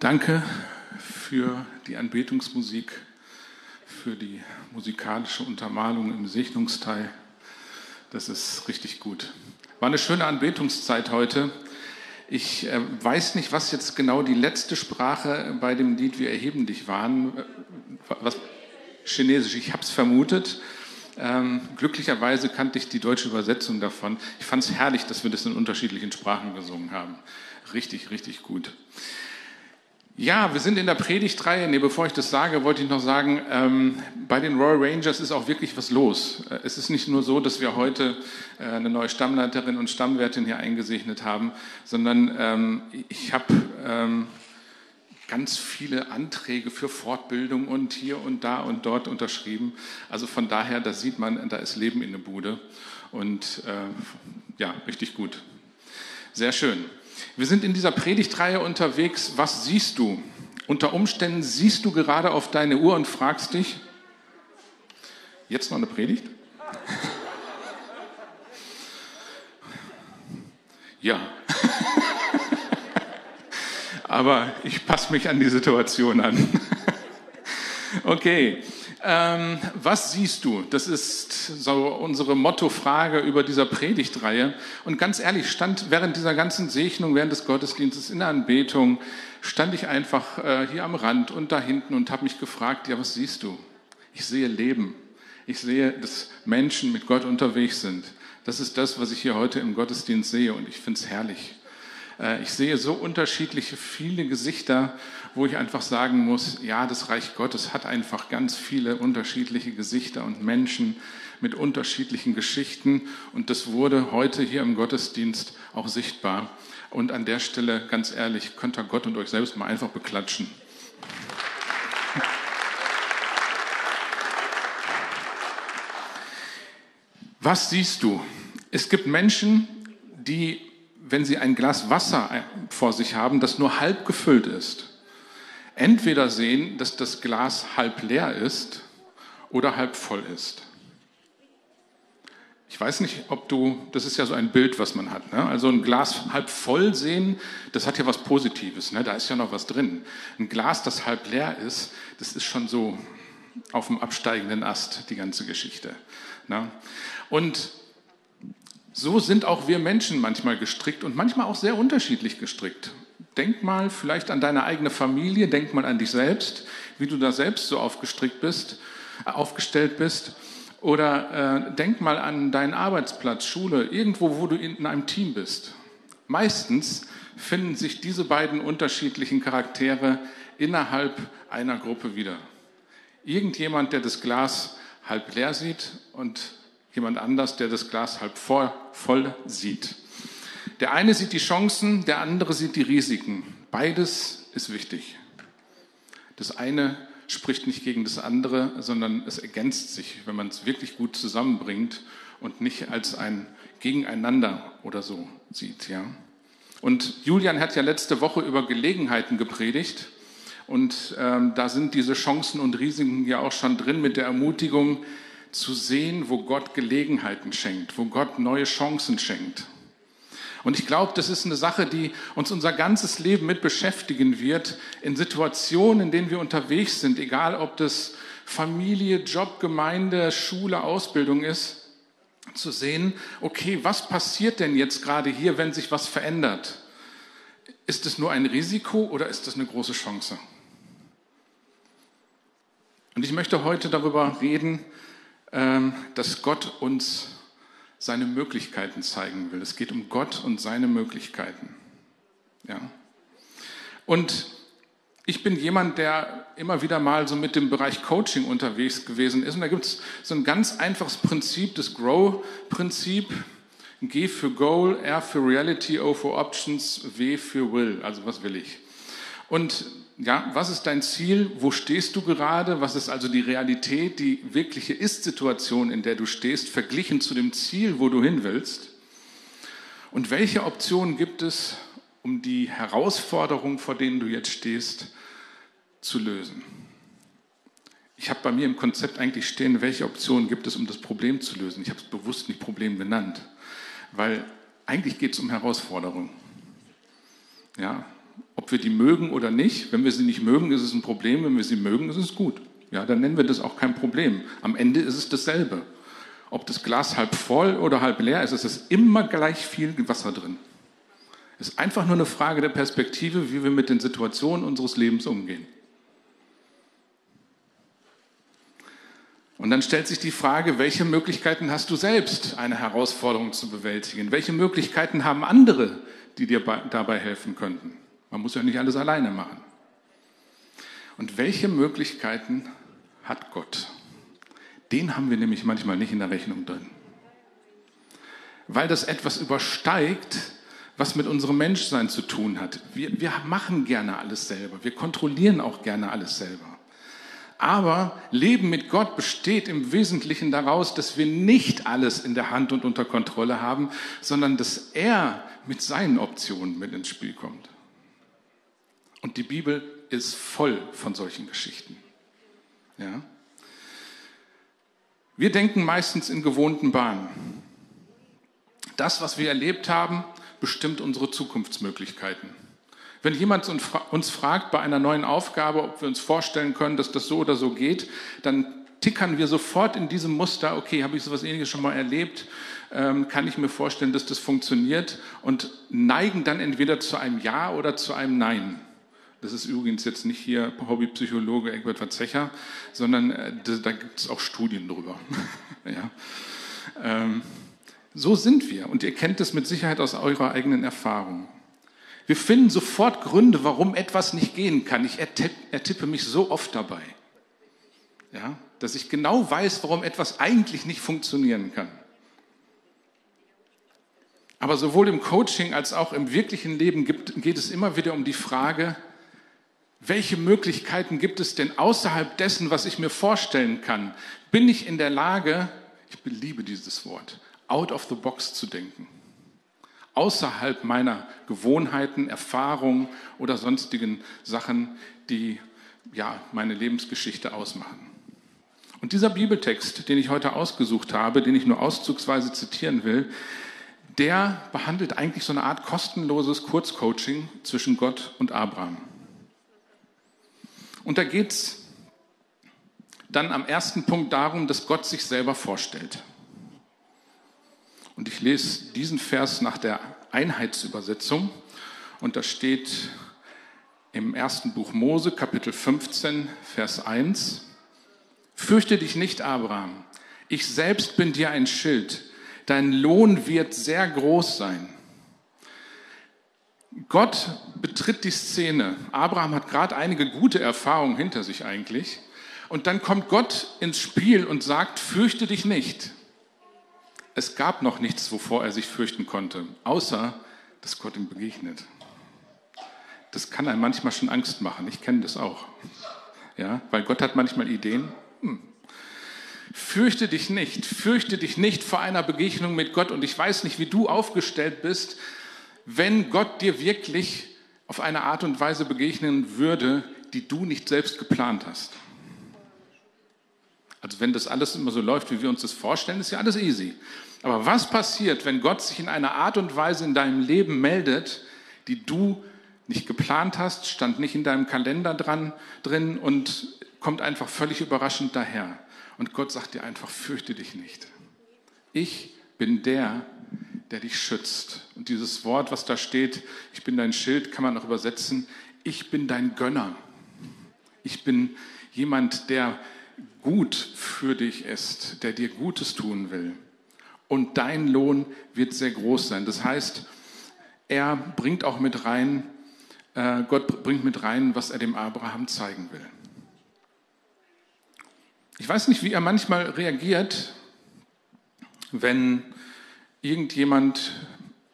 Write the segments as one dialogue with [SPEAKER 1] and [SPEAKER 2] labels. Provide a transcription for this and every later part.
[SPEAKER 1] Danke für die Anbetungsmusik, für die musikalische Untermalung im Segnungsteil. Das ist richtig gut. War eine schöne Anbetungszeit heute. Ich äh, weiß nicht, was jetzt genau die letzte Sprache bei dem Lied Wir erheben dich waren. Äh, was? Chinesisch, ich habe es vermutet. Ähm, glücklicherweise kannte ich die deutsche Übersetzung davon. Ich fand es herrlich, dass wir das in unterschiedlichen Sprachen gesungen haben. Richtig, richtig gut. Ja, wir sind in der Predigtreihe. Nee, bevor ich das sage, wollte ich noch sagen, ähm, bei den Royal Rangers ist auch wirklich was los. Äh, es ist nicht nur so, dass wir heute äh, eine neue Stammleiterin und Stammwärtin hier eingesegnet haben, sondern ähm, ich habe ähm, ganz viele Anträge für Fortbildung und hier und da und dort unterschrieben. Also von daher, da sieht man, da ist Leben in der Bude. Und äh, ja, richtig gut. Sehr schön. Wir sind in dieser Predigtreihe unterwegs. Was siehst du? Unter Umständen siehst du gerade auf deine Uhr und fragst dich, jetzt noch eine Predigt? Ja. Aber ich passe mich an die Situation an. okay. Ähm, was siehst du? Das ist so unsere Mottofrage über dieser Predigtreihe. Und ganz ehrlich, stand während dieser ganzen Segnung, während des Gottesdienstes in der Anbetung, stand ich einfach äh, hier am Rand und da hinten und habe mich gefragt, ja, was siehst du? Ich sehe Leben. Ich sehe, dass Menschen mit Gott unterwegs sind. Das ist das, was ich hier heute im Gottesdienst sehe und ich finde es herrlich. Äh, ich sehe so unterschiedliche, viele Gesichter, wo ich einfach sagen muss, ja, das Reich Gottes hat einfach ganz viele unterschiedliche Gesichter und Menschen mit unterschiedlichen Geschichten. Und das wurde heute hier im Gottesdienst auch sichtbar. Und an der Stelle, ganz ehrlich, könnt ihr Gott und euch selbst mal einfach beklatschen. Was siehst du? Es gibt Menschen, die wenn Sie ein Glas Wasser vor sich haben, das nur halb gefüllt ist, entweder sehen, dass das Glas halb leer ist oder halb voll ist. Ich weiß nicht, ob du, das ist ja so ein Bild, was man hat. Ne? Also ein Glas halb voll sehen, das hat ja was Positives, ne? da ist ja noch was drin. Ein Glas, das halb leer ist, das ist schon so auf dem absteigenden Ast, die ganze Geschichte. Ne? Und so sind auch wir Menschen manchmal gestrickt und manchmal auch sehr unterschiedlich gestrickt. Denk mal vielleicht an deine eigene Familie, denk mal an dich selbst, wie du da selbst so aufgestrickt bist, äh, aufgestellt bist. Oder äh, denk mal an deinen Arbeitsplatz, Schule, irgendwo, wo du in einem Team bist. Meistens finden sich diese beiden unterschiedlichen Charaktere innerhalb einer Gruppe wieder. Irgendjemand, der das Glas halb leer sieht und jemand anders, der das Glas halb voll, voll sieht. Der eine sieht die Chancen, der andere sieht die Risiken. Beides ist wichtig. Das eine spricht nicht gegen das andere, sondern es ergänzt sich, wenn man es wirklich gut zusammenbringt und nicht als ein Gegeneinander oder so sieht. Ja? Und Julian hat ja letzte Woche über Gelegenheiten gepredigt. Und ähm, da sind diese Chancen und Risiken ja auch schon drin mit der Ermutigung, zu sehen, wo Gott Gelegenheiten schenkt, wo Gott neue Chancen schenkt. Und ich glaube, das ist eine Sache, die uns unser ganzes Leben mit beschäftigen wird, in Situationen, in denen wir unterwegs sind, egal ob das Familie, Job, Gemeinde, Schule, Ausbildung ist, zu sehen, okay, was passiert denn jetzt gerade hier, wenn sich was verändert? Ist es nur ein Risiko oder ist es eine große Chance? Und ich möchte heute darüber reden, dass Gott uns seine Möglichkeiten zeigen will. Es geht um Gott und seine Möglichkeiten. Ja. Und ich bin jemand, der immer wieder mal so mit dem Bereich Coaching unterwegs gewesen ist. Und da gibt es so ein ganz einfaches Prinzip, das Grow-Prinzip. G für Goal, R für Reality, O für Options, W für Will. Also was will ich? Und ja, was ist dein Ziel? Wo stehst du gerade? Was ist also die Realität, die wirkliche Ist-Situation, in der du stehst, verglichen zu dem Ziel, wo du hin willst? Und welche Optionen gibt es, um die Herausforderung, vor denen du jetzt stehst, zu lösen? Ich habe bei mir im Konzept eigentlich stehen, welche Optionen gibt es, um das Problem zu lösen. Ich habe es bewusst nicht Problem genannt, weil eigentlich geht es um Herausforderungen. Ja, ob wir die mögen oder nicht. Wenn wir sie nicht mögen, ist es ein Problem. Wenn wir sie mögen, ist es gut. Ja, dann nennen wir das auch kein Problem. Am Ende ist es dasselbe. Ob das Glas halb voll oder halb leer ist, es ist immer gleich viel Wasser drin. Es ist einfach nur eine Frage der Perspektive, wie wir mit den Situationen unseres Lebens umgehen. Und dann stellt sich die Frage, welche Möglichkeiten hast du selbst, eine Herausforderung zu bewältigen? Welche Möglichkeiten haben andere, die dir dabei helfen könnten? Man muss ja nicht alles alleine machen. Und welche Möglichkeiten hat Gott? Den haben wir nämlich manchmal nicht in der Rechnung drin. Weil das etwas übersteigt, was mit unserem Menschsein zu tun hat. Wir, wir machen gerne alles selber. Wir kontrollieren auch gerne alles selber. Aber Leben mit Gott besteht im Wesentlichen daraus, dass wir nicht alles in der Hand und unter Kontrolle haben, sondern dass er mit seinen Optionen mit ins Spiel kommt. Und die Bibel ist voll von solchen Geschichten. Ja? Wir denken meistens in gewohnten Bahnen. Das, was wir erlebt haben, bestimmt unsere Zukunftsmöglichkeiten. Wenn jemand uns fragt bei einer neuen Aufgabe, ob wir uns vorstellen können, dass das so oder so geht, dann tickern wir sofort in diesem Muster, okay, habe ich so etwas Ähnliches schon mal erlebt, ähm, kann ich mir vorstellen, dass das funktioniert und neigen dann entweder zu einem Ja oder zu einem Nein. Das ist übrigens jetzt nicht hier Hobbypsychologe Egbert Verzecher, sondern äh, da gibt es auch Studien drüber. ja. ähm, so sind wir und ihr kennt es mit Sicherheit aus eurer eigenen Erfahrung. Wir finden sofort Gründe, warum etwas nicht gehen kann. Ich ertippe mich so oft dabei, ja, dass ich genau weiß, warum etwas eigentlich nicht funktionieren kann. Aber sowohl im Coaching als auch im wirklichen Leben gibt, geht es immer wieder um die Frage, welche Möglichkeiten gibt es denn außerhalb dessen, was ich mir vorstellen kann? Bin ich in der Lage, ich liebe dieses Wort, out of the box zu denken? außerhalb meiner Gewohnheiten, Erfahrungen oder sonstigen Sachen, die ja meine Lebensgeschichte ausmachen. Und dieser Bibeltext, den ich heute ausgesucht habe, den ich nur auszugsweise zitieren will, der behandelt eigentlich so eine Art kostenloses Kurzcoaching zwischen Gott und Abraham. Und da geht es dann am ersten Punkt darum, dass Gott sich selber vorstellt. Und ich lese diesen Vers nach der Einheitsübersetzung. Und da steht im ersten Buch Mose, Kapitel 15, Vers 1. Fürchte dich nicht, Abraham. Ich selbst bin dir ein Schild. Dein Lohn wird sehr groß sein. Gott betritt die Szene. Abraham hat gerade einige gute Erfahrungen hinter sich eigentlich. Und dann kommt Gott ins Spiel und sagt, fürchte dich nicht. Es gab noch nichts, wovor er sich fürchten konnte, außer dass Gott ihm begegnet. Das kann einem manchmal schon Angst machen. Ich kenne das auch. Ja, weil Gott hat manchmal Ideen. Hm. Fürchte dich nicht, fürchte dich nicht vor einer Begegnung mit Gott. Und ich weiß nicht, wie du aufgestellt bist, wenn Gott dir wirklich auf eine Art und Weise begegnen würde, die du nicht selbst geplant hast. Also wenn das alles immer so läuft, wie wir uns das vorstellen, ist ja alles easy. Aber was passiert, wenn Gott sich in einer Art und Weise in deinem Leben meldet, die du nicht geplant hast, stand nicht in deinem Kalender dran, drin und kommt einfach völlig überraschend daher. Und Gott sagt dir einfach, fürchte dich nicht. Ich bin der, der dich schützt. Und dieses Wort, was da steht, ich bin dein Schild, kann man auch übersetzen, ich bin dein Gönner. Ich bin jemand, der gut für dich ist, der dir Gutes tun will und dein Lohn wird sehr groß sein. Das heißt, er bringt auch mit rein, äh, Gott bringt mit rein, was er dem Abraham zeigen will. Ich weiß nicht, wie er manchmal reagiert, wenn irgendjemand,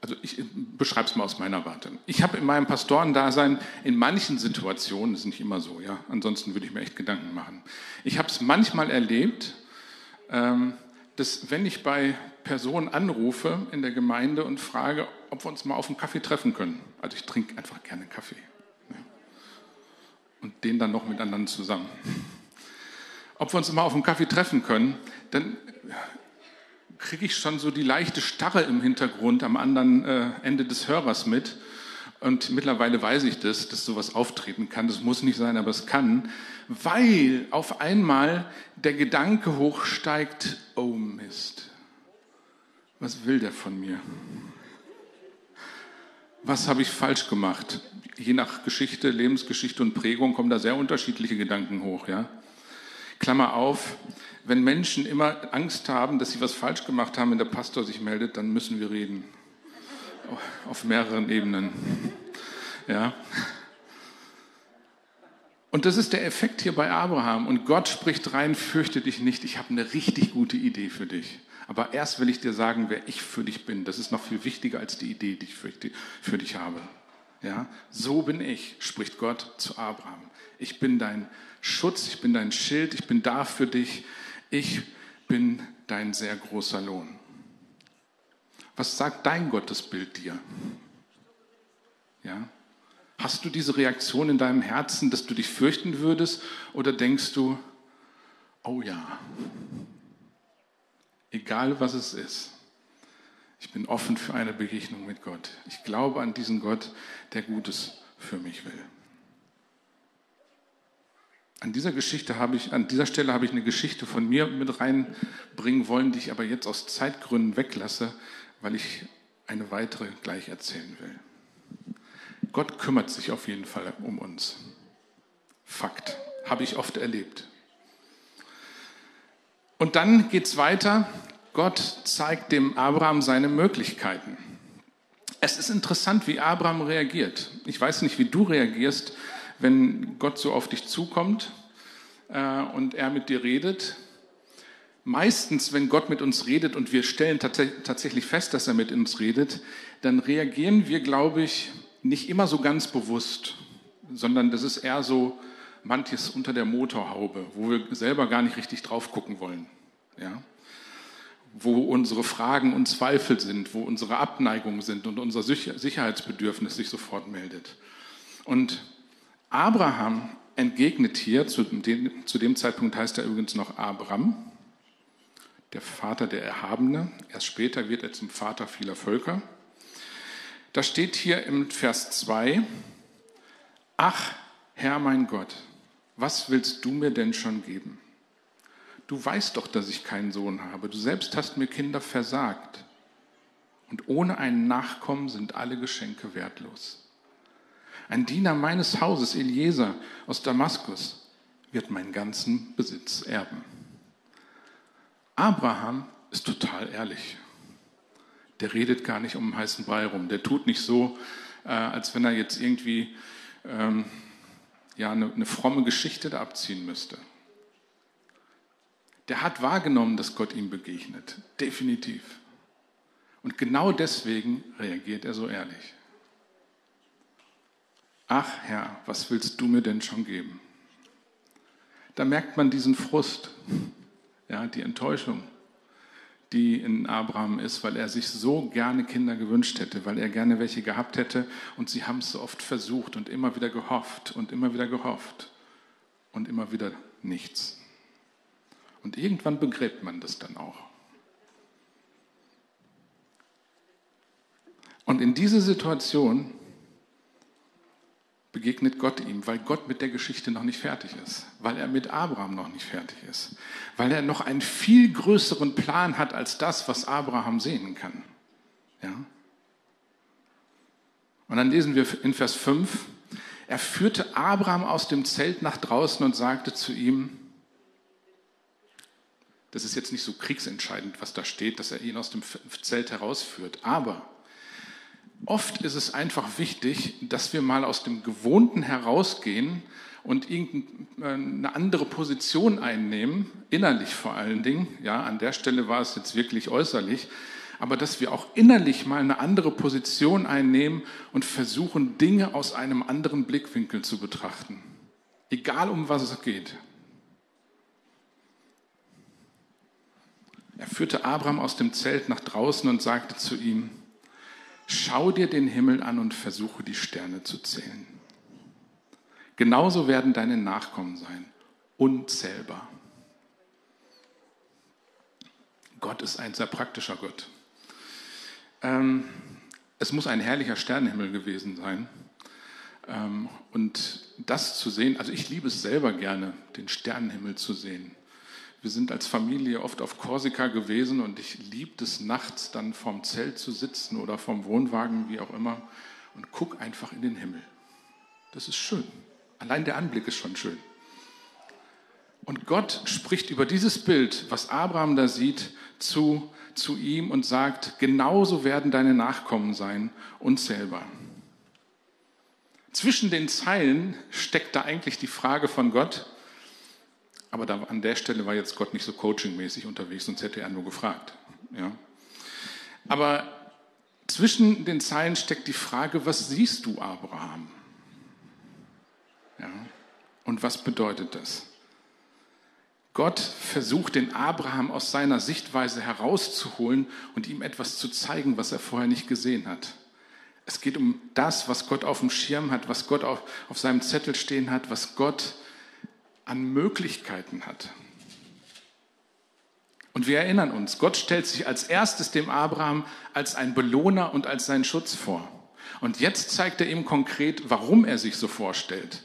[SPEAKER 1] also ich beschreibe es mal aus meiner Warte. Ich habe in meinem Pastorendasein in manchen Situationen, das ist nicht immer so, ja, ansonsten würde ich mir echt Gedanken machen. Ich habe es manchmal erlebt, ähm, dass wenn ich bei Personen anrufe in der Gemeinde und frage, ob wir uns mal auf einen Kaffee treffen können. Also ich trinke einfach gerne Kaffee. Und den dann noch miteinander zusammen. Ob wir uns mal auf einen Kaffee treffen können, dann kriege ich schon so die leichte Starre im Hintergrund am anderen äh, Ende des Hörers mit. Und mittlerweile weiß ich das, dass sowas auftreten kann. Das muss nicht sein, aber es kann, weil auf einmal der Gedanke hochsteigt, oh Mist, was will der von mir? Was habe ich falsch gemacht? Je nach Geschichte, Lebensgeschichte und Prägung kommen da sehr unterschiedliche Gedanken hoch. Ja? Klammer auf, wenn Menschen immer Angst haben, dass sie was falsch gemacht haben, wenn der Pastor sich meldet, dann müssen wir reden auf mehreren Ebenen. Ja. Und das ist der Effekt hier bei Abraham. Und Gott spricht rein, fürchte dich nicht, ich habe eine richtig gute Idee für dich. Aber erst will ich dir sagen, wer ich für dich bin. Das ist noch viel wichtiger als die Idee, die ich für dich habe. Ja, so bin ich, spricht Gott zu Abraham. Ich bin dein Schutz, ich bin dein Schild, ich bin da für dich. Ich bin dein sehr großer Lohn. Was sagt dein Gottesbild dir? Ja? Hast du diese Reaktion in deinem Herzen, dass du dich fürchten würdest? Oder denkst du, oh ja, egal was es ist, ich bin offen für eine Begegnung mit Gott. Ich glaube an diesen Gott, der Gutes für mich will. An dieser Geschichte habe ich, an dieser Stelle habe ich eine Geschichte von mir mit reinbringen wollen, die ich aber jetzt aus Zeitgründen weglasse, weil ich eine weitere gleich erzählen will. Gott kümmert sich auf jeden Fall um uns. Fakt. Habe ich oft erlebt. Und dann geht es weiter. Gott zeigt dem Abraham seine Möglichkeiten. Es ist interessant, wie Abraham reagiert. Ich weiß nicht, wie du reagierst, wenn Gott so auf dich zukommt äh, und er mit dir redet meistens, wenn Gott mit uns redet und wir stellen tatsächlich fest, dass er mit uns redet, dann reagieren wir, glaube ich, nicht immer so ganz bewusst, sondern das ist eher so manches unter der Motorhaube, wo wir selber gar nicht richtig drauf gucken wollen. Ja? Wo unsere Fragen und Zweifel sind, wo unsere Abneigungen sind und unser Sicherheitsbedürfnis sich sofort meldet. Und Abraham entgegnet hier, zu dem, zu dem Zeitpunkt heißt er übrigens noch Abraham, der Vater der Erhabene. Erst später wird er zum Vater vieler Völker. Da steht hier im Vers 2, Ach, Herr mein Gott, was willst du mir denn schon geben? Du weißt doch, dass ich keinen Sohn habe. Du selbst hast mir Kinder versagt. Und ohne einen Nachkommen sind alle Geschenke wertlos. Ein Diener meines Hauses, Eliezer aus Damaskus, wird meinen ganzen Besitz erben. Abraham ist total ehrlich. Der redet gar nicht um heißen Brei rum. Der tut nicht so, äh, als wenn er jetzt irgendwie ähm, ja, eine, eine fromme Geschichte da abziehen müsste. Der hat wahrgenommen, dass Gott ihm begegnet. Definitiv. Und genau deswegen reagiert er so ehrlich. Ach Herr, was willst du mir denn schon geben? Da merkt man diesen Frust ja, die Enttäuschung, die in Abraham ist, weil er sich so gerne Kinder gewünscht hätte, weil er gerne welche gehabt hätte und sie haben es so oft versucht und immer wieder gehofft und immer wieder gehofft und immer wieder nichts. Und irgendwann begräbt man das dann auch. Und in diese Situation begegnet Gott ihm, weil Gott mit der Geschichte noch nicht fertig ist, weil er mit Abraham noch nicht fertig ist, weil er noch einen viel größeren Plan hat als das, was Abraham sehen kann. Ja? Und dann lesen wir in Vers 5, er führte Abraham aus dem Zelt nach draußen und sagte zu ihm, das ist jetzt nicht so kriegsentscheidend, was da steht, dass er ihn aus dem Zelt herausführt, aber Oft ist es einfach wichtig, dass wir mal aus dem Gewohnten herausgehen und irgendeine andere Position einnehmen, innerlich vor allen Dingen. Ja, an der Stelle war es jetzt wirklich äußerlich, aber dass wir auch innerlich mal eine andere Position einnehmen und versuchen, Dinge aus einem anderen Blickwinkel zu betrachten. Egal um was es geht. Er führte Abraham aus dem Zelt nach draußen und sagte zu ihm, Schau dir den Himmel an und versuche die Sterne zu zählen. Genauso werden deine Nachkommen sein, unzählbar. Gott ist ein sehr praktischer Gott. Ähm, es muss ein herrlicher Sternenhimmel gewesen sein. Ähm, und das zu sehen, also ich liebe es selber gerne, den Sternenhimmel zu sehen. Wir sind als Familie oft auf Korsika gewesen und ich liebe es nachts dann vorm Zelt zu sitzen oder vorm Wohnwagen, wie auch immer, und gucke einfach in den Himmel. Das ist schön. Allein der Anblick ist schon schön. Und Gott spricht über dieses Bild, was Abraham da sieht, zu, zu ihm und sagt, genauso werden deine Nachkommen sein, unzählbar. Zwischen den Zeilen steckt da eigentlich die Frage von Gott, aber da, an der Stelle war jetzt Gott nicht so coachingmäßig unterwegs, sonst hätte er nur gefragt. Ja. Aber zwischen den Zeilen steckt die Frage, was siehst du, Abraham? Ja. Und was bedeutet das? Gott versucht den Abraham aus seiner Sichtweise herauszuholen und ihm etwas zu zeigen, was er vorher nicht gesehen hat. Es geht um das, was Gott auf dem Schirm hat, was Gott auf, auf seinem Zettel stehen hat, was Gott an Möglichkeiten hat. Und wir erinnern uns, Gott stellt sich als erstes dem Abraham als ein Belohner und als seinen Schutz vor. Und jetzt zeigt er ihm konkret, warum er sich so vorstellt.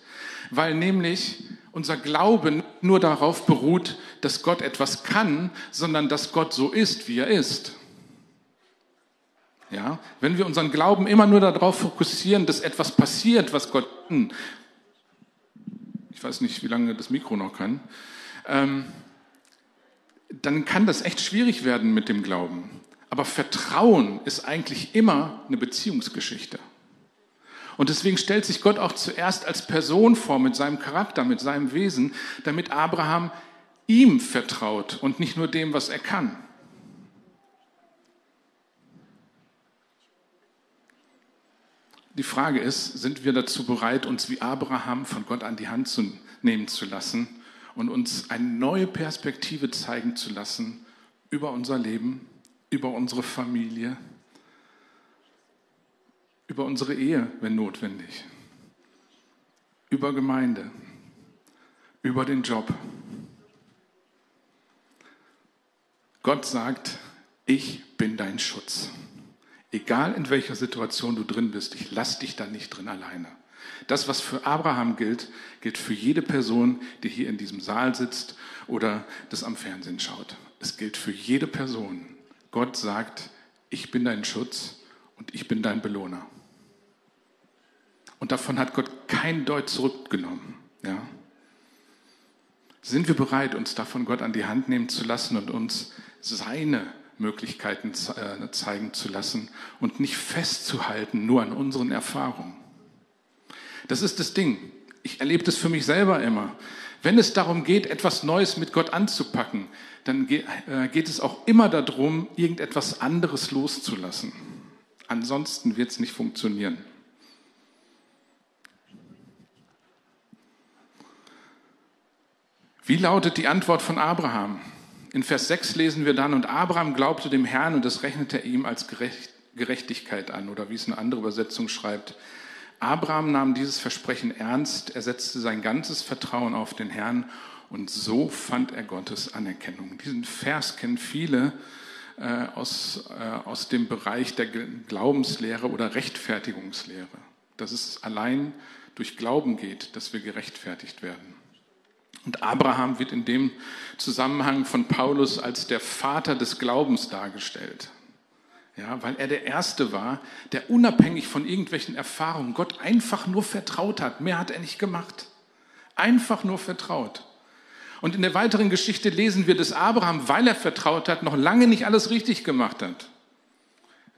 [SPEAKER 1] Weil nämlich unser Glaube nur darauf beruht, dass Gott etwas kann, sondern dass Gott so ist, wie er ist. Ja, wenn wir unseren Glauben immer nur darauf fokussieren, dass etwas passiert, was Gott kann, ich weiß nicht, wie lange das Mikro noch kann, ähm, dann kann das echt schwierig werden mit dem Glauben. Aber Vertrauen ist eigentlich immer eine Beziehungsgeschichte. Und deswegen stellt sich Gott auch zuerst als Person vor mit seinem Charakter, mit seinem Wesen, damit Abraham ihm vertraut und nicht nur dem, was er kann. Die Frage ist, sind wir dazu bereit, uns wie Abraham von Gott an die Hand zu nehmen zu lassen und uns eine neue Perspektive zeigen zu lassen über unser Leben, über unsere Familie, über unsere Ehe, wenn notwendig, über Gemeinde, über den Job. Gott sagt, ich bin dein Schutz. Egal in welcher Situation du drin bist, ich lass dich da nicht drin alleine. Das, was für Abraham gilt, gilt für jede Person, die hier in diesem Saal sitzt oder das am Fernsehen schaut. Es gilt für jede Person. Gott sagt, ich bin dein Schutz und ich bin dein Belohner. Und davon hat Gott kein Deut zurückgenommen. Ja? Sind wir bereit, uns davon Gott an die Hand nehmen zu lassen und uns seine Möglichkeiten äh, zeigen zu lassen und nicht festzuhalten nur an unseren Erfahrungen. Das ist das Ding. Ich erlebe das für mich selber immer. Wenn es darum geht, etwas Neues mit Gott anzupacken, dann äh, geht es auch immer darum, irgendetwas anderes loszulassen. Ansonsten wird es nicht funktionieren. Wie lautet die Antwort von Abraham? In Vers 6 lesen wir dann, und Abraham glaubte dem Herrn und das rechnete er ihm als Gerechtigkeit an, oder wie es eine andere Übersetzung schreibt. Abraham nahm dieses Versprechen ernst, er setzte sein ganzes Vertrauen auf den Herrn und so fand er Gottes Anerkennung. Diesen Vers kennen viele äh, aus, äh, aus dem Bereich der Glaubenslehre oder Rechtfertigungslehre, dass es allein durch Glauben geht, dass wir gerechtfertigt werden. Und Abraham wird in dem Zusammenhang von Paulus als der Vater des Glaubens dargestellt. Ja, weil er der Erste war, der unabhängig von irgendwelchen Erfahrungen Gott einfach nur vertraut hat. Mehr hat er nicht gemacht. Einfach nur vertraut. Und in der weiteren Geschichte lesen wir, dass Abraham, weil er vertraut hat, noch lange nicht alles richtig gemacht hat.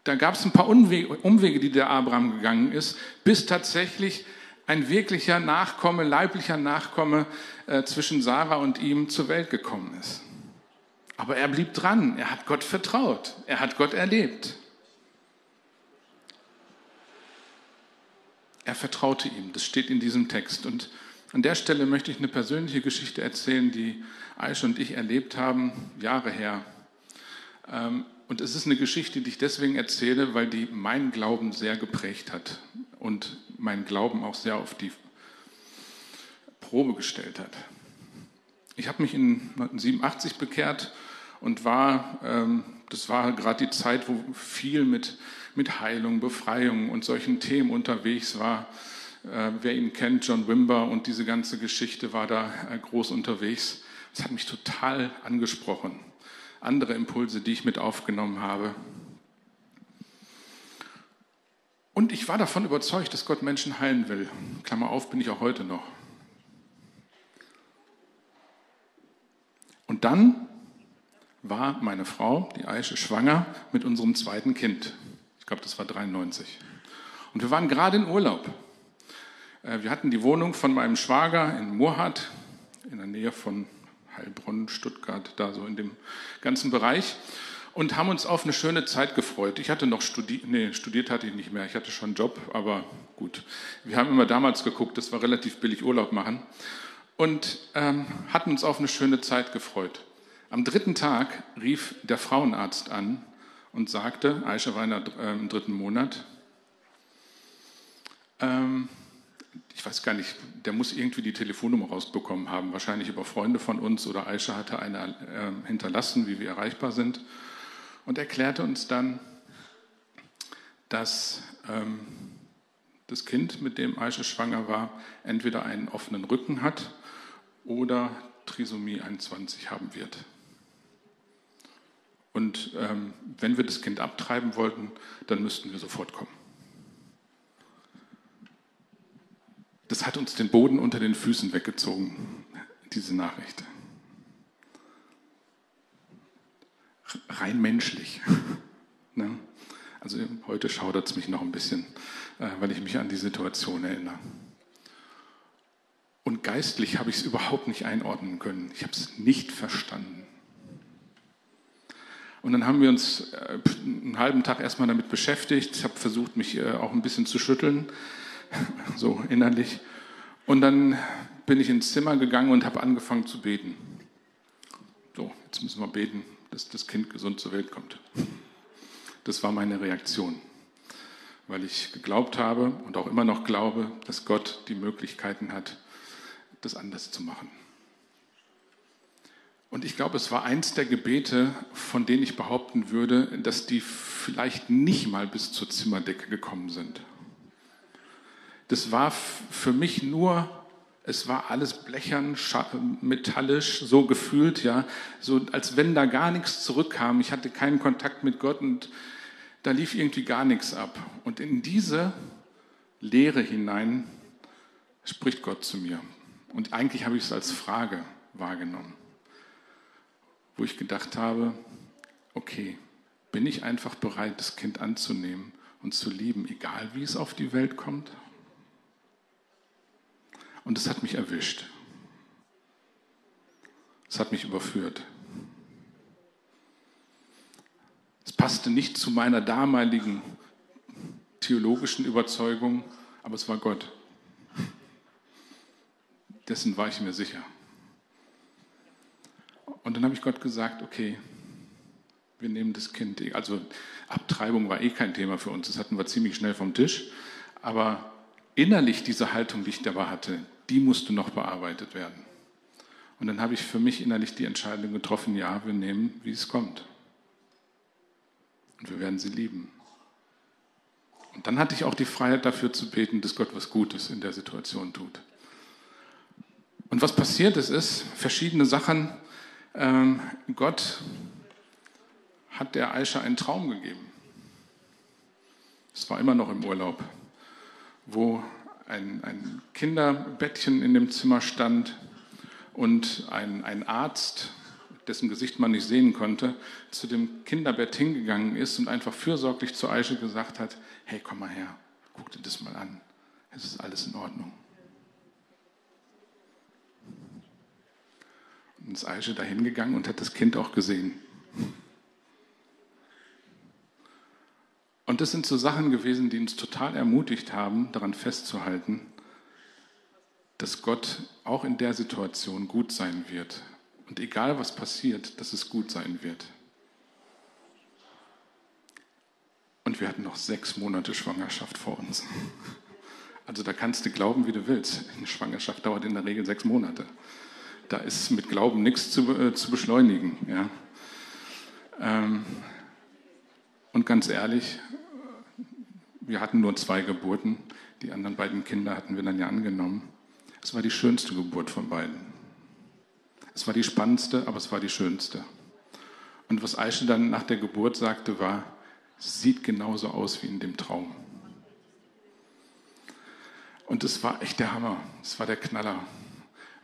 [SPEAKER 1] Da gab es ein paar Umwege, Umwege, die der Abraham gegangen ist, bis tatsächlich ein wirklicher Nachkomme, leiblicher Nachkomme äh, zwischen Sarah und ihm zur Welt gekommen ist. Aber er blieb dran, er hat Gott vertraut, er hat Gott erlebt. Er vertraute ihm, das steht in diesem Text. Und an der Stelle möchte ich eine persönliche Geschichte erzählen, die Aisha und ich erlebt haben, Jahre her. Ähm, und es ist eine Geschichte, die ich deswegen erzähle, weil die meinen Glauben sehr geprägt hat und meinen Glauben auch sehr auf die Probe gestellt hat. Ich habe mich in 1987 bekehrt und war ähm, das war gerade die Zeit, wo viel mit, mit Heilung, Befreiung und solchen Themen unterwegs war. Äh, wer ihn kennt, John Wimber und diese ganze Geschichte war da äh, groß unterwegs. Das hat mich total angesprochen. Andere Impulse, die ich mit aufgenommen habe. Und ich war davon überzeugt, dass Gott Menschen heilen will. Klammer auf, bin ich auch heute noch. Und dann war meine Frau, die Aische, schwanger mit unserem zweiten Kind. Ich glaube, das war 93. Und wir waren gerade in Urlaub. Äh, wir hatten die Wohnung von meinem Schwager in Murhat, in der Nähe von Heilbronn, Stuttgart, da so in dem ganzen Bereich und haben uns auf eine schöne Zeit gefreut. Ich hatte noch studiert, nee, studiert hatte ich nicht mehr, ich hatte schon einen Job, aber gut. Wir haben immer damals geguckt, dass wir relativ billig Urlaub machen und ähm, hatten uns auf eine schöne Zeit gefreut. Am dritten Tag rief der Frauenarzt an und sagte, Aisha war in der, äh, im dritten Monat, ähm, ich weiß gar nicht, der muss irgendwie die Telefonnummer rausbekommen haben, wahrscheinlich über Freunde von uns oder Aisha hatte eine äh, hinterlassen, wie wir erreichbar sind und erklärte uns dann, dass ähm, das Kind, mit dem Aisha schwanger war, entweder einen offenen Rücken hat oder Trisomie 21 haben wird. Und ähm, wenn wir das Kind abtreiben wollten, dann müssten wir sofort kommen. Das hat uns den Boden unter den Füßen weggezogen, diese Nachricht. rein menschlich. ne? Also heute schaudert es mich noch ein bisschen, äh, weil ich mich an die Situation erinnere. Und geistlich habe ich es überhaupt nicht einordnen können. Ich habe es nicht verstanden. Und dann haben wir uns äh, einen halben Tag erstmal damit beschäftigt. Ich habe versucht, mich äh, auch ein bisschen zu schütteln, so innerlich. Und dann bin ich ins Zimmer gegangen und habe angefangen zu beten. So, jetzt müssen wir beten dass das Kind gesund zur Welt kommt. Das war meine Reaktion, weil ich geglaubt habe und auch immer noch glaube, dass Gott die Möglichkeiten hat, das anders zu machen. Und ich glaube, es war eins der Gebete, von denen ich behaupten würde, dass die vielleicht nicht mal bis zur Zimmerdecke gekommen sind. Das war für mich nur es war alles blechern, metallisch, so gefühlt, ja, so als wenn da gar nichts zurückkam. Ich hatte keinen Kontakt mit Gott und da lief irgendwie gar nichts ab. Und in diese Leere hinein spricht Gott zu mir. Und eigentlich habe ich es als Frage wahrgenommen, wo ich gedacht habe, okay, bin ich einfach bereit, das Kind anzunehmen und zu lieben, egal wie es auf die Welt kommt? Und es hat mich erwischt. Es hat mich überführt. Es passte nicht zu meiner damaligen theologischen Überzeugung, aber es war Gott. Dessen war ich mir sicher. Und dann habe ich Gott gesagt, okay, wir nehmen das Kind. Also Abtreibung war eh kein Thema für uns, das hatten wir ziemlich schnell vom Tisch. Aber innerlich diese Haltung, die ich dabei hatte, die musste noch bearbeitet werden. Und dann habe ich für mich innerlich die Entscheidung getroffen, ja, wir nehmen, wie es kommt. Und wir werden sie lieben. Und dann hatte ich auch die Freiheit dafür zu beten, dass Gott was Gutes in der Situation tut. Und was passiert ist, ist verschiedene Sachen. Ähm, Gott hat der Aisha einen Traum gegeben. Es war immer noch im Urlaub, wo ein, ein Kinderbettchen in dem Zimmer stand und ein, ein Arzt, dessen Gesicht man nicht sehen konnte, zu dem Kinderbett hingegangen ist und einfach fürsorglich zu Aische gesagt hat, hey, komm mal her, guck dir das mal an, es ist alles in Ordnung. Und ist Aische da hingegangen und hat das Kind auch gesehen. Und das sind so Sachen gewesen, die uns total ermutigt haben, daran festzuhalten, dass Gott auch in der Situation gut sein wird. Und egal was passiert, dass es gut sein wird. Und wir hatten noch sechs Monate Schwangerschaft vor uns. Also da kannst du glauben, wie du willst. Eine Schwangerschaft dauert in der Regel sechs Monate. Da ist mit Glauben nichts zu, äh, zu beschleunigen. Ja. Ähm, Und ganz ehrlich, wir hatten nur zwei Geburten. Die anderen beiden Kinder hatten wir dann ja angenommen. Es war die schönste Geburt von beiden. Es war die spannendste, aber es war die schönste. Und was Aische dann nach der Geburt sagte, war, sieht genauso aus wie in dem Traum. Und es war echt der Hammer, es war der Knaller,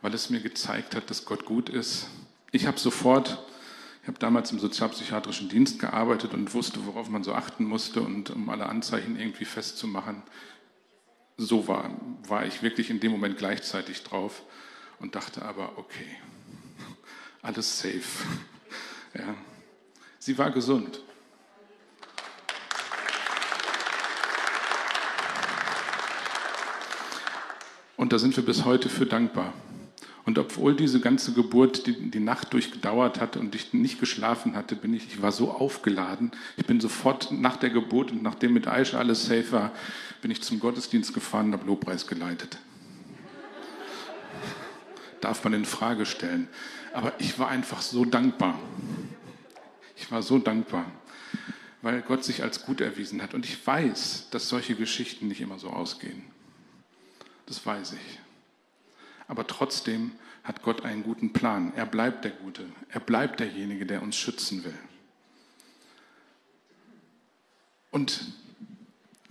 [SPEAKER 1] weil es mir gezeigt hat, dass Gott gut ist. Ich habe sofort, habe damals im sozialpsychiatrischen Dienst gearbeitet und wusste, worauf man so achten musste und um alle Anzeichen irgendwie festzumachen. So war, war ich wirklich in dem Moment gleichzeitig drauf und dachte aber, okay, alles safe. Ja. Sie war gesund. Und da sind wir bis heute für dankbar. Und obwohl diese ganze Geburt die, die Nacht durchgedauert hat und ich nicht geschlafen hatte, bin ich, ich war so aufgeladen. Ich bin sofort nach der Geburt und nachdem mit Aisha alles safe war, bin ich zum Gottesdienst gefahren und habe Lobpreis geleitet. Darf man in Frage stellen. Aber ich war einfach so dankbar. Ich war so dankbar, weil Gott sich als gut erwiesen hat. Und ich weiß, dass solche Geschichten nicht immer so ausgehen. Das weiß ich. Aber trotzdem hat Gott einen guten Plan. Er bleibt der Gute. Er bleibt derjenige, der uns schützen will. Und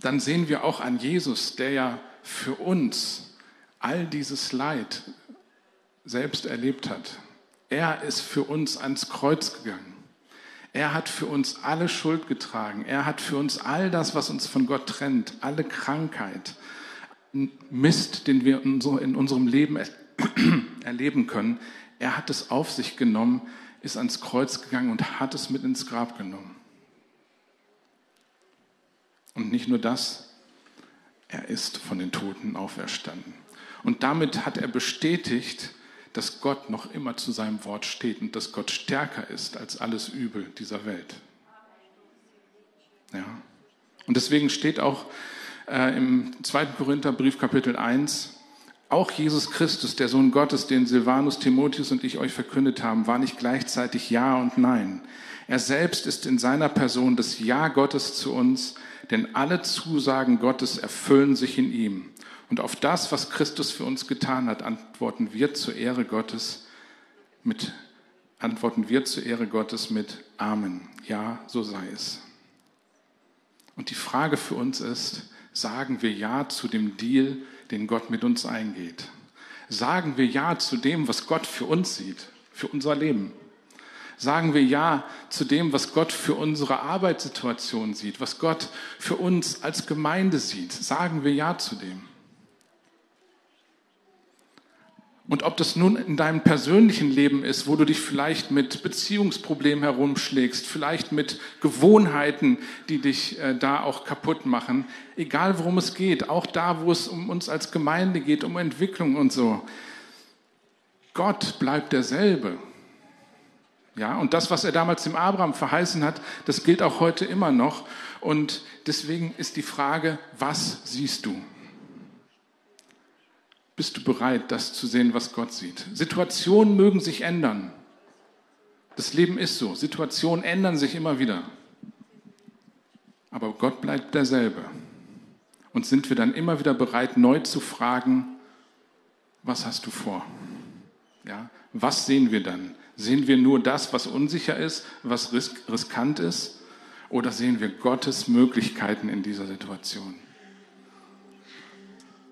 [SPEAKER 1] dann sehen wir auch an Jesus, der ja für uns all dieses Leid selbst erlebt hat. Er ist für uns ans Kreuz gegangen. Er hat für uns alle Schuld getragen. Er hat für uns all das, was uns von Gott trennt, alle Krankheit, Mist, den wir in unserem Leben erleben können, er hat es auf sich genommen, ist ans Kreuz gegangen und hat es mit ins Grab genommen. Und nicht nur das, er ist von den Toten auferstanden. Und damit hat er bestätigt, dass Gott noch immer zu seinem Wort steht und dass Gott stärker ist als alles Übel dieser Welt. Ja. Und deswegen steht auch äh, im 2. Korintherbrief Kapitel 1, auch Jesus Christus, der Sohn Gottes, den Silvanus, Timotheus und ich euch verkündet haben, war nicht gleichzeitig Ja und Nein. Er selbst ist in seiner Person das Ja Gottes zu uns, denn alle Zusagen Gottes erfüllen sich in ihm. Und auf das, was Christus für uns getan hat, antworten wir zur Ehre Gottes mit, antworten wir zur Ehre Gottes mit Amen. Ja, so sei es. Und die Frage für uns ist, sagen wir Ja zu dem Deal, den Gott mit uns eingeht. Sagen wir Ja zu dem, was Gott für uns sieht, für unser Leben. Sagen wir Ja zu dem, was Gott für unsere Arbeitssituation sieht, was Gott für uns als Gemeinde sieht. Sagen wir Ja zu dem. Und ob das nun in deinem persönlichen Leben ist, wo du dich vielleicht mit Beziehungsproblemen herumschlägst, vielleicht mit Gewohnheiten, die dich äh, da auch kaputt machen, egal worum es geht, auch da, wo es um uns als Gemeinde geht, um Entwicklung und so. Gott bleibt derselbe. Ja, und das, was er damals dem Abraham verheißen hat, das gilt auch heute immer noch. Und deswegen ist die Frage, was siehst du? Bist du bereit, das zu sehen, was Gott sieht? Situationen mögen sich ändern. Das Leben ist so. Situationen ändern sich immer wieder. Aber Gott bleibt derselbe. Und sind wir dann immer wieder bereit, neu zu fragen, was hast du vor? Ja, was sehen wir dann? Sehen wir nur das, was unsicher ist, was riskant ist? Oder sehen wir Gottes Möglichkeiten in dieser Situation?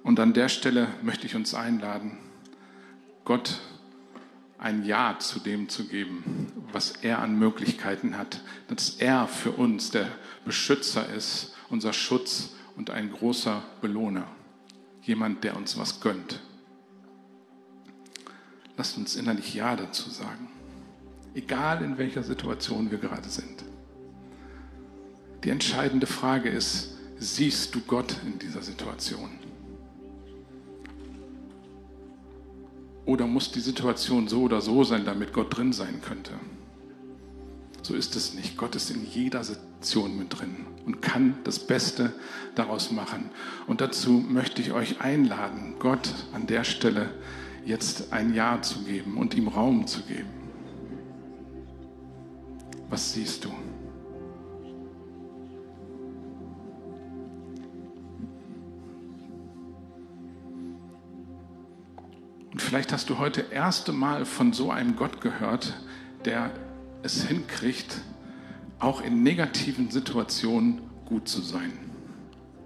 [SPEAKER 1] Und an der Stelle möchte ich uns einladen, Gott ein Ja zu dem zu geben, was er an Möglichkeiten hat, dass er für uns der Beschützer ist, unser Schutz und ein großer Belohner, jemand, der uns was gönnt. Lasst uns innerlich Ja dazu sagen, egal in welcher Situation wir gerade sind. Die entscheidende Frage ist, siehst du Gott in dieser Situation? Oder muss die Situation so oder so sein, damit Gott drin sein könnte? So ist es nicht. Gott ist in jeder Situation mit drin und kann das Beste daraus machen. Und dazu möchte ich euch einladen, Gott an der Stelle jetzt ein Ja zu geben und ihm Raum zu geben. Was siehst du? Vielleicht hast du heute erste Mal von so einem Gott gehört, der es hinkriegt, auch in negativen Situationen gut zu sein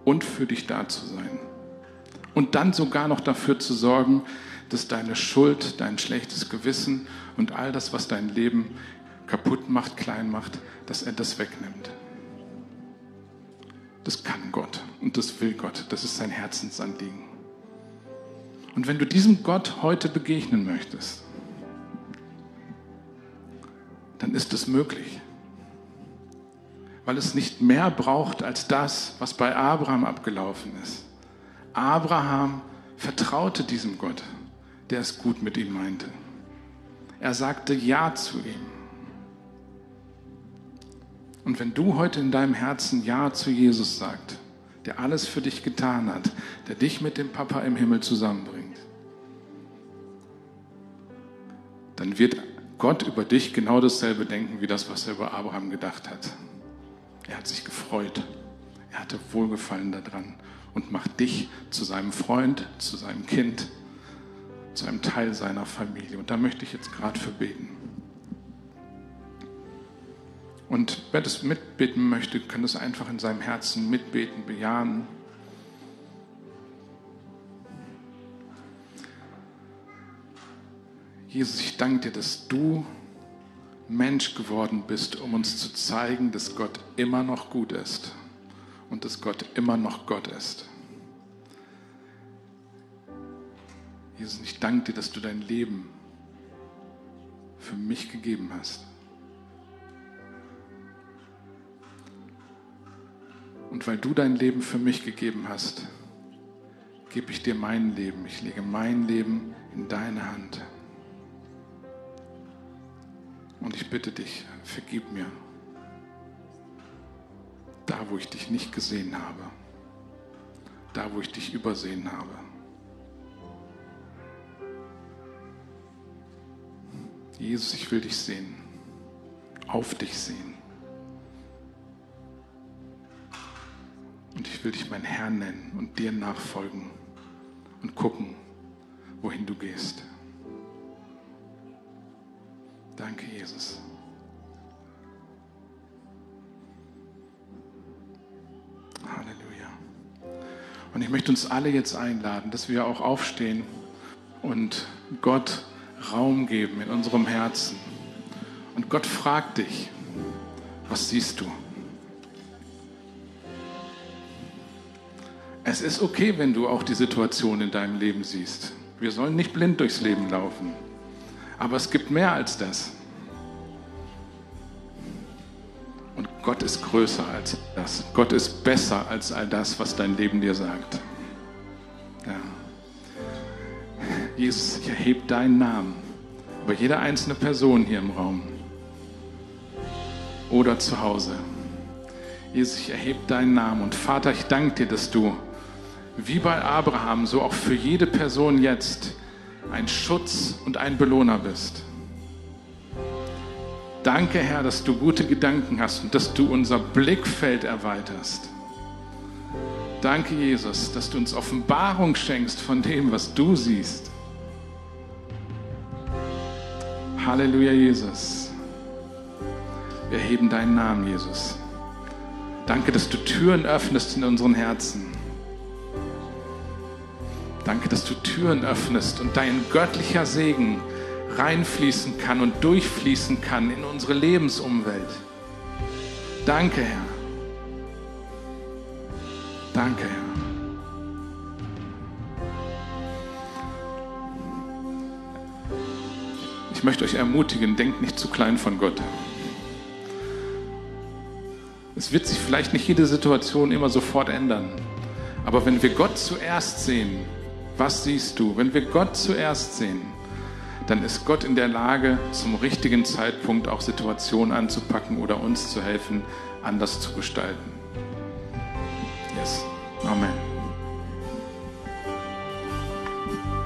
[SPEAKER 1] und für dich da zu sein. Und dann sogar noch dafür zu sorgen, dass deine Schuld, dein schlechtes Gewissen und all das, was dein Leben kaputt macht, klein macht, dass er das wegnimmt. Das kann Gott und das will Gott. Das ist sein Herzensanliegen. Und wenn du diesem Gott heute begegnen möchtest, dann ist es möglich. Weil es nicht mehr braucht als das, was bei Abraham abgelaufen ist. Abraham vertraute diesem Gott, der es gut mit ihm meinte. Er sagte Ja zu ihm. Und wenn du heute in deinem Herzen Ja zu Jesus sagst, der alles für dich getan hat, der dich mit dem Papa im Himmel zusammenbringt, dann wird Gott über dich genau dasselbe denken wie das, was er über Abraham gedacht hat. Er hat sich gefreut. Er hatte Wohlgefallen daran und macht dich zu seinem Freund, zu seinem Kind, zu einem Teil seiner Familie. Und da möchte ich jetzt gerade für beten. Und wer das mitbeten möchte, kann das einfach in seinem Herzen mitbeten, bejahen. Jesus, ich danke dir, dass du Mensch geworden bist, um uns zu zeigen, dass Gott immer noch gut ist und dass Gott immer noch Gott ist. Jesus, ich danke dir, dass du dein Leben für mich gegeben hast. Und weil du dein Leben für mich gegeben hast, gebe ich dir mein Leben. Ich lege mein Leben in deine Hand. Und ich bitte dich, vergib mir. Da, wo ich dich nicht gesehen habe. Da, wo ich dich übersehen habe. Jesus, ich will dich sehen. Auf dich sehen. Und ich will dich mein Herr nennen und dir nachfolgen und gucken, wohin du gehst. Danke, Jesus. Halleluja. Und ich möchte uns alle jetzt einladen, dass wir auch aufstehen und Gott Raum geben in unserem Herzen. Und Gott fragt dich, was siehst du? Es ist okay, wenn du auch die Situation in deinem Leben siehst. Wir sollen nicht blind durchs Leben laufen. Aber es gibt mehr als das. Und Gott ist größer als das. Gott ist besser als all das, was dein Leben dir sagt. Ja. Jesus, ich erhebe deinen Namen über jede einzelne Person hier im Raum oder zu Hause. Jesus, ich erhebe deinen Namen und Vater, ich danke dir, dass du wie bei Abraham, so auch für jede Person jetzt ein Schutz und ein Belohner bist. Danke, Herr, dass du gute Gedanken hast und dass du unser Blickfeld erweiterst. Danke, Jesus, dass du uns Offenbarung schenkst von dem, was du siehst. Halleluja, Jesus. Wir heben deinen Namen, Jesus. Danke, dass du Türen öffnest in unseren Herzen. Danke, dass du Türen öffnest und dein göttlicher Segen reinfließen kann und durchfließen kann in unsere Lebensumwelt. Danke, Herr. Danke, Herr. Ich möchte euch ermutigen, denkt nicht zu klein von Gott. Es wird sich vielleicht nicht jede Situation immer sofort ändern. Aber wenn wir Gott zuerst sehen, was siehst du? Wenn wir Gott zuerst sehen, dann ist Gott in der Lage, zum richtigen Zeitpunkt auch Situationen anzupacken oder uns zu helfen, anders zu gestalten. Yes. Amen.